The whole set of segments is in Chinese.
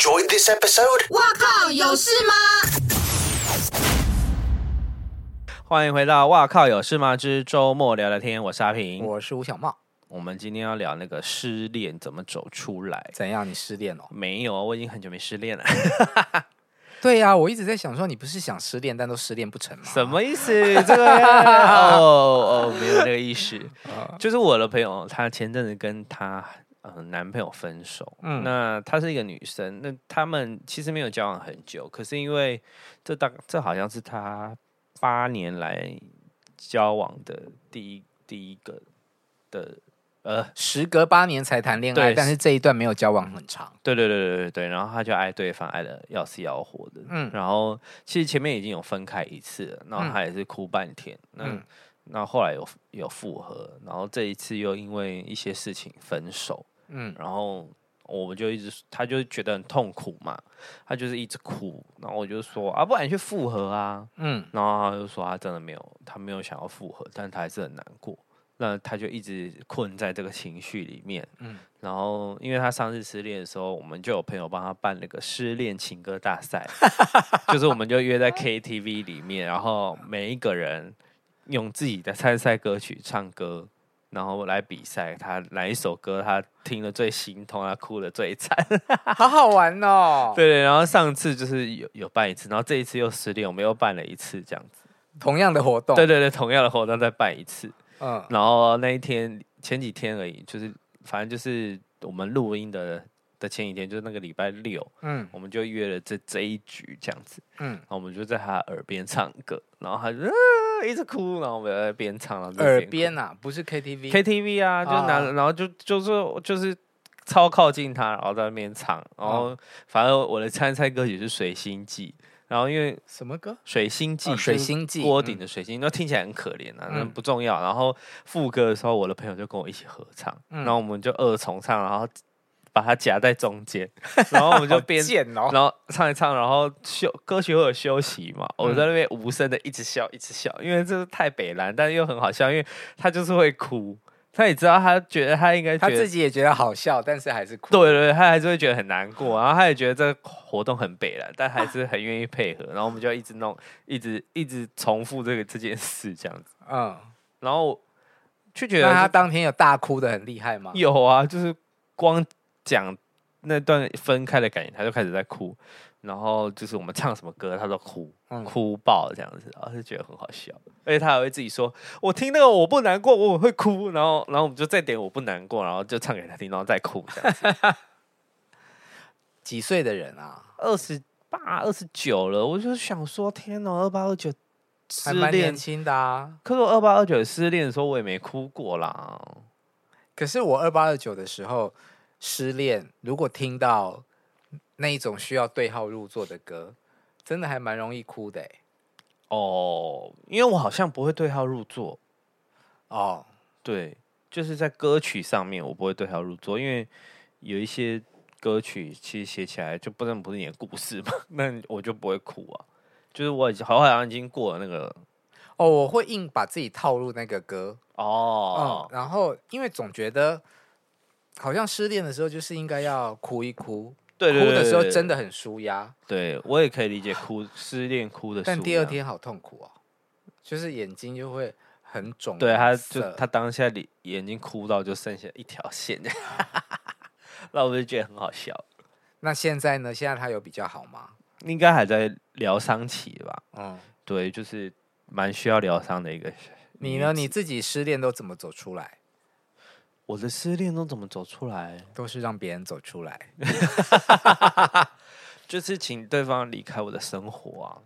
enjoyed this episode? 哇靠，有事吗？欢迎回到《哇靠有事吗之周末聊聊天》，我是阿平，我是吴小茂。我们今天要聊那个失恋怎么走出来？怎样？你失恋了？没有，我已经很久没失恋了。对呀、啊，我一直在想说，你不是想失恋，但都失恋不成吗？什么意思？这个哦哦，没有那个意思。就是我的朋友，他前阵子跟她呃男朋友分手。嗯，那她是一个女生，那他们其实没有交往很久，可是因为这大这好像是她八年来交往的第一第一个的。呃，时隔八年才谈恋爱，但是这一段没有交往很长。对对对对对对，然后他就爱对方爱的要死要活的，嗯，然后其实前面已经有分开一次了，然后他也是哭半天，嗯，那那后来有有复合，然后这一次又因为一些事情分手，嗯，然后我们就一直，他就觉得很痛苦嘛，他就是一直哭，然后我就说啊，不然你去复合啊，嗯，然后他就说他真的没有，他没有想要复合，但他还是很难过。那他就一直困在这个情绪里面，嗯，然后因为他上次失恋的时候，我们就有朋友帮他办那个失恋情歌大赛，就是我们就约在 KTV 里面，然后每一个人用自己的参赛歌曲唱歌，然后来比赛，他哪一首歌他听了最心痛，他哭的最惨，好好玩哦。对对，然后上次就是有有办一次，然后这一次又失恋，我们又办了一次这样子，同样的活动，对对对，同样的活动再办一次。嗯，然后那一天前几天而已，就是反正就是我们录音的的前几天，就是那个礼拜六，嗯，我们就约了这这一局这样子，嗯，然后我们就在他耳边唱歌，然后他就、呃、一直哭，然后我们在边唱，然后耳边啊，不是 KTV，KTV 啊，就拿，然后就就是就是超靠近他，然后在那边唱，然后反正我的参赛歌曲是《水星记》。然后因为什么歌？水星记，水星记，锅顶的水星，那、嗯、听起来很可怜啊，那不重要。然后副歌的时候，我的朋友就跟我一起合唱，嗯、然后我们就二重唱，然后把它夹在中间，然后我们就边，哦、然后唱一唱，然后休歌曲会有休息嘛，嗯、我在那边无声的一直笑，一直笑，因为这是太北蓝，但是又很好笑，因为他就是会哭。他也知道，他觉得他应该，他自己也觉得好笑，但是还是哭。对对对，他还是会觉得很难过，然后他也觉得这个活动很北烂，但还是很愿意配合。然后我们就一直弄，一直一直重复这个这件事这样子。嗯，然后就觉得他当天有大哭的很厉害吗？有啊，就是光讲那段分开的感觉，他就开始在哭。然后就是我们唱什么歌，他都哭，嗯、哭爆这样子，然后就觉得很好笑。而且他还会自己说：“我听那个我不难过，我会哭。”然后，然后我们就再点我不难过，然后就唱给他听，然后再哭这样子。几岁的人啊？二十八、二十九了。我就想说，天哪，二八二九失恋，年轻的啊。可是我二八二九失恋的时候，我也没哭过啦。可是我二八二九的时候失恋，如果听到。那一种需要对号入座的歌，真的还蛮容易哭的哦，因为我好像不会对号入座。哦，对，就是在歌曲上面我不会对号入座，因为有一些歌曲其实写起来就不能不是你的故事嘛，那我就不会哭啊。就是我已经好像已经过了那个，哦，我会硬把自己套入那个歌。哦，嗯，然后因为总觉得好像失恋的时候就是应该要哭一哭。对，对，对，对，对，哭的时候真的很舒压，对我也可以理解哭失恋哭的，但第二天好痛苦哦，就是眼睛就会很肿。对，他就他当下眼眼睛哭到就剩下一条线，那我就觉得很好笑。那现在呢？现在他有比较好吗？应该还在疗伤期吧。嗯，对，就是蛮需要疗伤的一个。你呢？你自己失恋都怎么走出来？我的失恋都怎么走出来？都是让别人走出来，就是请对方离开我的生活啊。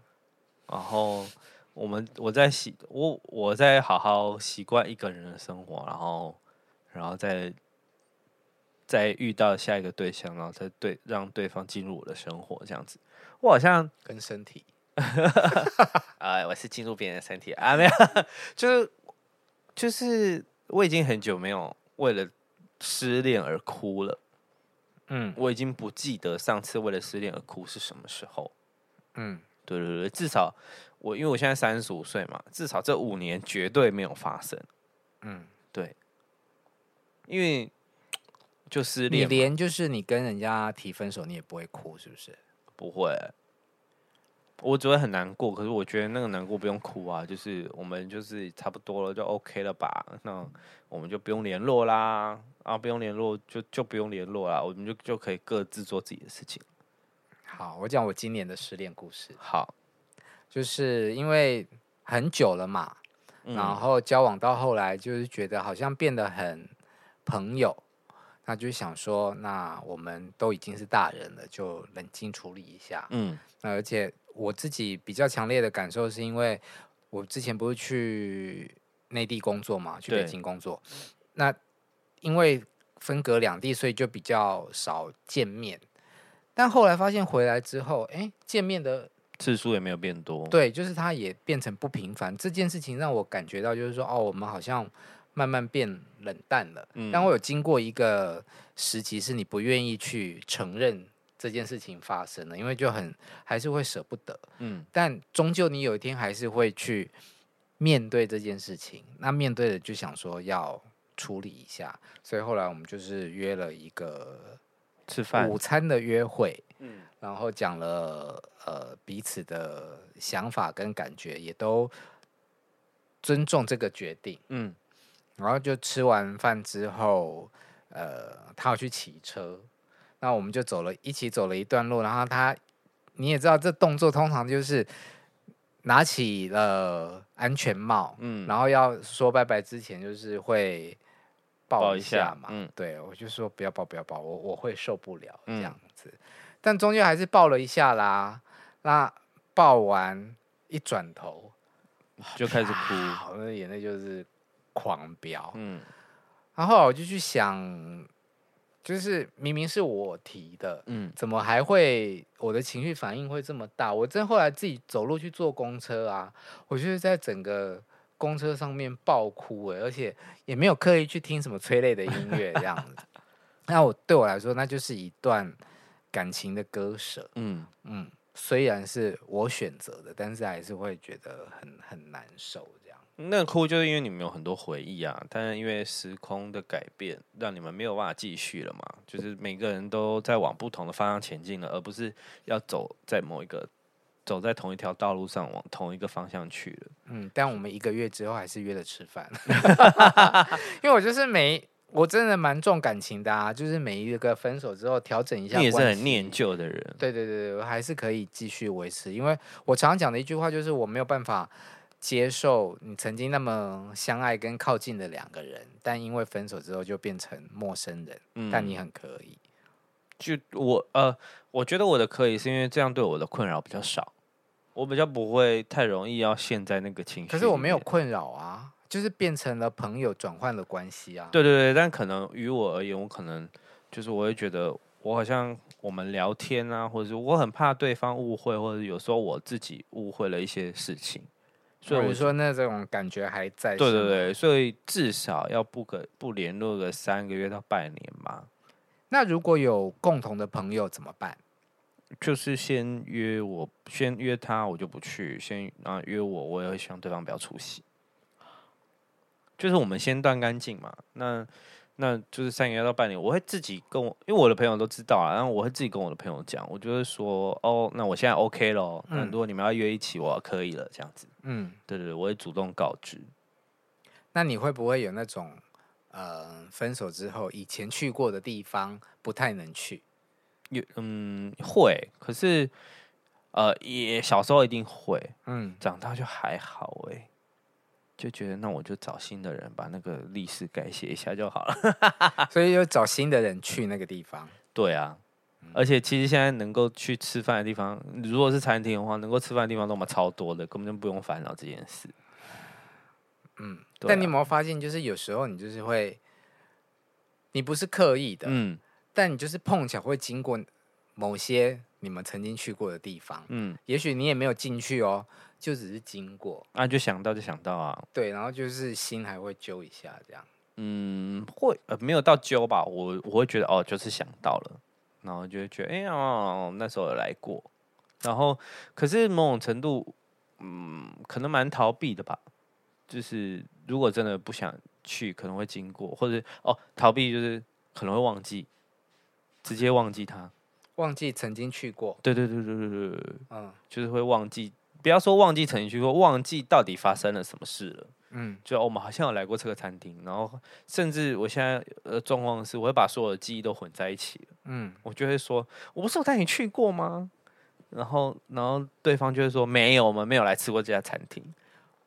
然后我们我在习我我在好好习惯一个人的生活，然后然后再再遇到下一个对象，然后再对让对方进入我的生活，这样子。我好像跟身体，啊，我是进入别人的身体啊，没有，就是就是我已经很久没有。为了失恋而哭了，嗯，我已经不记得上次为了失恋而哭是什么时候，嗯，对对对，至少我因为我现在三十五岁嘛，至少这五年绝对没有发生，嗯，对，因为就失恋。你连就是你跟人家提分手，你也不会哭，是不是？不会，我只会很难过。可是我觉得那个难过不用哭啊，就是我们就是差不多了，就 OK 了吧？那我们就不用联络啦，啊，不用联络就就不用联络啦，我们就就可以各自做自己的事情。好，我讲我今年的失恋故事。好，就是因为很久了嘛。然后交往到后来，就是觉得好像变得很朋友，那就想说，那我们都已经是大人了，就冷静处理一下。嗯，那而且我自己比较强烈的感受，是因为我之前不是去内地工作嘛，去北京工作，那因为分隔两地，所以就比较少见面。但后来发现回来之后，哎，见面的。次数也没有变多，对，就是它也变成不频繁。这件事情让我感觉到，就是说，哦，我们好像慢慢变冷淡了。嗯，但我有经过一个时期，是你不愿意去承认这件事情发生了，因为就很还是会舍不得。嗯，但终究你有一天还是会去面对这件事情。那面对了，就想说要处理一下，所以后来我们就是约了一个吃饭午餐的约会。嗯。然后讲了呃彼此的想法跟感觉，也都尊重这个决定。嗯，然后就吃完饭之后，呃，他要去骑车，那我们就走了一起走了一段路。然后他你也知道，这动作通常就是拿起了安全帽，嗯，然后要说拜拜之前，就是会抱一下嘛。下嗯，对，我就说不要抱，不要抱，我我会受不了这样子。嗯但终究还是抱了一下啦，那抱完一转头就开始哭，我的眼泪就是狂飙。嗯，然后我就去想，就是明明是我提的，嗯，怎么还会我的情绪反应会这么大？我真后来自己走路去坐公车啊，我就是在整个公车上面爆哭哎，而且也没有刻意去听什么催泪的音乐这样子。那我对我来说，那就是一段。感情的割舍，嗯嗯，虽然是我选择的，但是还是会觉得很很难受。那哭就是因为你们有很多回忆啊，但是因为时空的改变，让你们没有办法继续了嘛。就是每个人都在往不同的方向前进了，而不是要走在某一个走在同一条道路上往同一个方向去了。嗯，但我们一个月之后还是约了吃饭，因为我就是每。我真的蛮重感情的啊，就是每一个分手之后调整一下。你也是很念旧的人。对对对，我还是可以继续维持，因为我常常讲的一句话就是我没有办法接受你曾经那么相爱跟靠近的两个人，但因为分手之后就变成陌生人。嗯，但你很可以。就我呃，我觉得我的可以是因为这样对我的困扰比较少，我比较不会太容易要陷在那个情绪。可是我没有困扰啊。就是变成了朋友，转换了关系啊。对对对，但可能于我而言，我可能就是我会觉得，我好像我们聊天啊，或者是我很怕对方误会，或者有时候我自己误会了一些事情。所以我说，那这种感觉还在。对对对，所以至少要不可不联络个三个月到半年嘛。那如果有共同的朋友怎么办？就是先约我，先约他，我就不去；先啊约我，我也会希望对方不要出席。就是我们先断干净嘛，那那就是三个月到半年，我会自己跟我，因为我的朋友都知道啊，然后我会自己跟我的朋友讲，我就会说，哦，那我现在 OK 咯，那如果你们要约一起，我可以了，这样子，嗯，对对对，我会主动告知。那你会不会有那种，呃，分手之后以前去过的地方不太能去？有，嗯，会，可是，呃，也小时候一定会，嗯，长大就还好，哎。就觉得那我就找新的人把那个历史改写一下就好了，所以就找新的人去那个地方。对啊，而且其实现在能够去吃饭的地方，如果是餐厅的话，能够吃饭的地方都嘛超多的，根本就不用烦恼这件事。嗯，啊、但你有没有发现，就是有时候你就是会，你不是刻意的，嗯，但你就是碰巧会经过某些你们曾经去过的地方，嗯，也许你也没有进去哦。就只是经过啊，就想到就想到啊，对，然后就是心还会揪一下这样，嗯，会呃没有到揪吧，我我会觉得哦，就是想到了，然后就会觉得哎呀、哦，那时候有来过，然后可是某种程度，嗯，可能蛮逃避的吧，就是如果真的不想去，可能会经过，或者哦逃避就是可能会忘记，直接忘记他，忘记曾经去过。对对对对对对对，嗯，就是会忘记，不要说忘记曾经去过，忘记到底发生了什么事了。嗯，就我们好像有来过这个餐厅，然后甚至我现在呃状况是，我会把所有的记忆都混在一起。嗯，我就会说，我不是有带你去过吗？然后，然后对方就会说，没有，我们没有来吃过这家餐厅。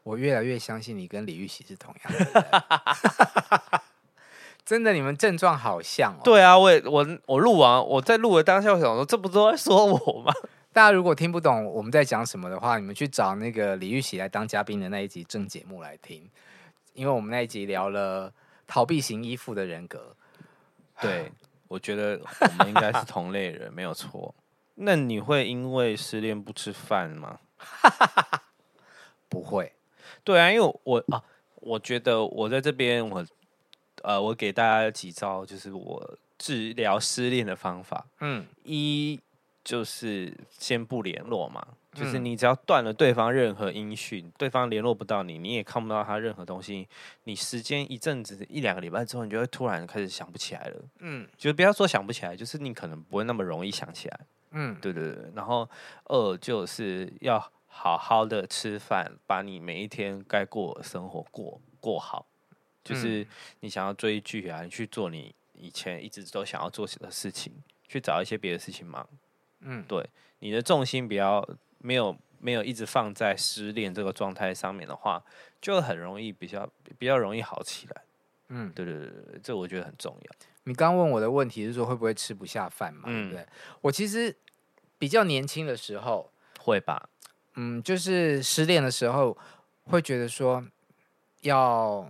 我越来越相信你跟李玉玺是同样的。真的，你们症状好像哦。对啊，我也我我录完，我在录的当下，我想说，这不都在说我吗？大家如果听不懂我们在讲什么的话，你们去找那个李玉玺来当嘉宾的那一集正节目来听，因为我们那一集聊了逃避型依附的人格。对，我觉得我们应该是同类人，没有错。那你会因为失恋不吃饭吗？不会。对啊，因为我啊，我觉得我在这边我。呃，我给大家几招，就是我治疗失恋的方法。嗯，一就是先不联络嘛，嗯、就是你只要断了对方任何音讯，对方联络不到你，你也看不到他任何东西，你时间一阵子一两个礼拜之后，你就会突然开始想不起来了。嗯，就不要说想不起来，就是你可能不会那么容易想起来。嗯，对对对。然后二就是要好好的吃饭，把你每一天该过的生活过过好。就是你想要追剧啊，你去做你以前一直都想要做的事情，去找一些别的事情忙。嗯，对，你的重心比较没有没有一直放在失恋这个状态上面的话，就很容易比较比较容易好起来。嗯，对对对对，这我觉得很重要。你刚问我的问题是说会不会吃不下饭嘛？嗯，对，我其实比较年轻的时候会吧。嗯，就是失恋的时候会觉得说要。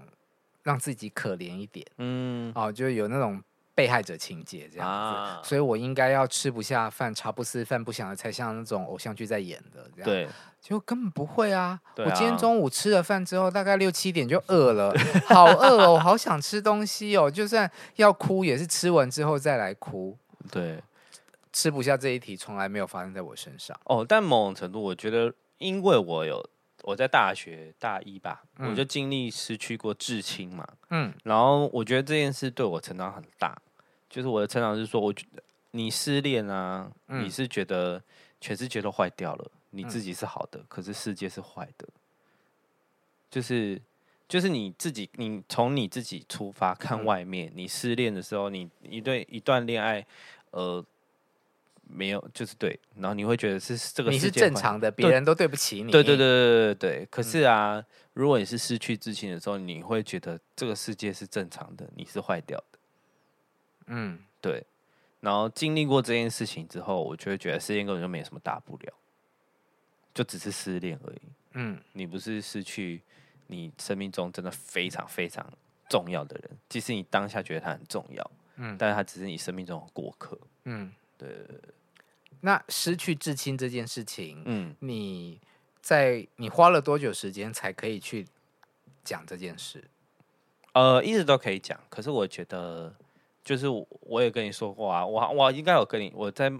让自己可怜一点，嗯，哦，就有那种被害者情节这样子，啊、所以我应该要吃不下饭、茶不思饭不想的，才像那种偶像剧在演的这样。对，就根本不会啊！啊我今天中午吃了饭之后，大概六七点就饿了，好饿哦，我好想吃东西哦，就算要哭也是吃完之后再来哭。对，吃不下这一题从来没有发生在我身上。哦，但某种程度，我觉得因为我有。我在大学大一吧，嗯、我就经历失去过至亲嘛，嗯，然后我觉得这件事对我成长很大，就是我的成长是说，我觉得你失恋啊，嗯、你是觉得全世界都坏掉了，你自己是好的，嗯、可是世界是坏的，就是就是你自己，你从你自己出发看外面，嗯、你失恋的时候，你一对一段恋爱，呃。没有，就是对，然后你会觉得是这个世界，你是正常的，别人都对不起你。对对对对对对。可是啊，嗯、如果你是失去自信的时候，你会觉得这个世界是正常的，你是坏掉的。嗯，对。然后经历过这件事情之后，我就会觉得失恋根本就没什么大不了，就只是失恋而已。嗯，你不是失去你生命中真的非常非常重要的人，即使你当下觉得他很重要，嗯，但是他只是你生命中的过客。嗯，对。那失去至亲这件事情，嗯，你在你花了多久时间才可以去讲这件事？呃，一直都可以讲，可是我觉得，就是我，我也跟你说过啊，我我应该有跟你，我在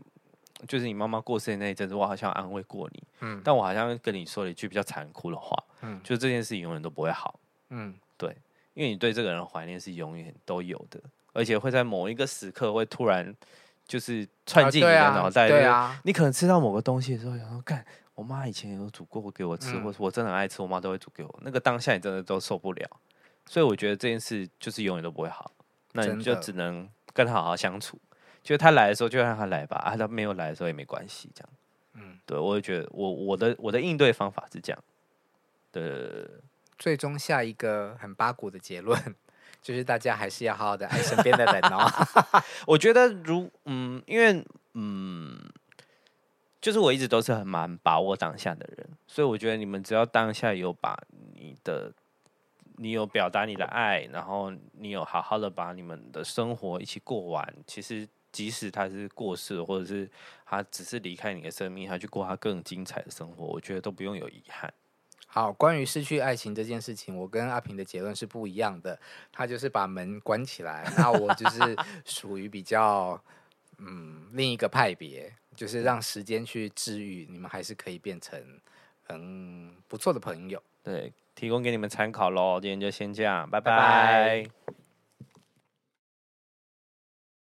就是你妈妈过世的那一阵子，我好像安慰过你，嗯，但我好像跟你说了一句比较残酷的话，嗯，就这件事情永远都不会好，嗯，对，因为你对这个人的怀念是永远都有的，而且会在某一个时刻会突然。就是窜进你的脑袋，对啊，你可能吃到某个东西的时候，想说：“干，我妈以前有煮过给我吃，或者我真的很爱吃，我妈都会煮给我。”那个当下你真的都受不了，所以我觉得这件事就是永远都不会好。那你就只能跟他好好相处。就是他来的时候就让他来吧，啊，他没有来的时候也没关系，这样。嗯，对，我也觉得我我的我的应对方法是这样。对，最终下一个很八股的结论。就是大家还是要好好的爱身边的人哦。我觉得如嗯，因为嗯，就是我一直都是很蛮把握当下的人，所以我觉得你们只要当下有把你的，你有表达你的爱，然后你有好好的把你们的生活一起过完，其实即使他是过世，或者是他只是离开你的生命，他去过他更精彩的生活，我觉得都不用有遗憾。好，关于失去爱情这件事情，我跟阿平的结论是不一样的。他就是把门关起来，那我就是属于比较嗯另一个派别，就是让时间去治愈，你们还是可以变成嗯不错的朋友。对，提供给你们参考喽。今天就先这样，拜拜。拜拜。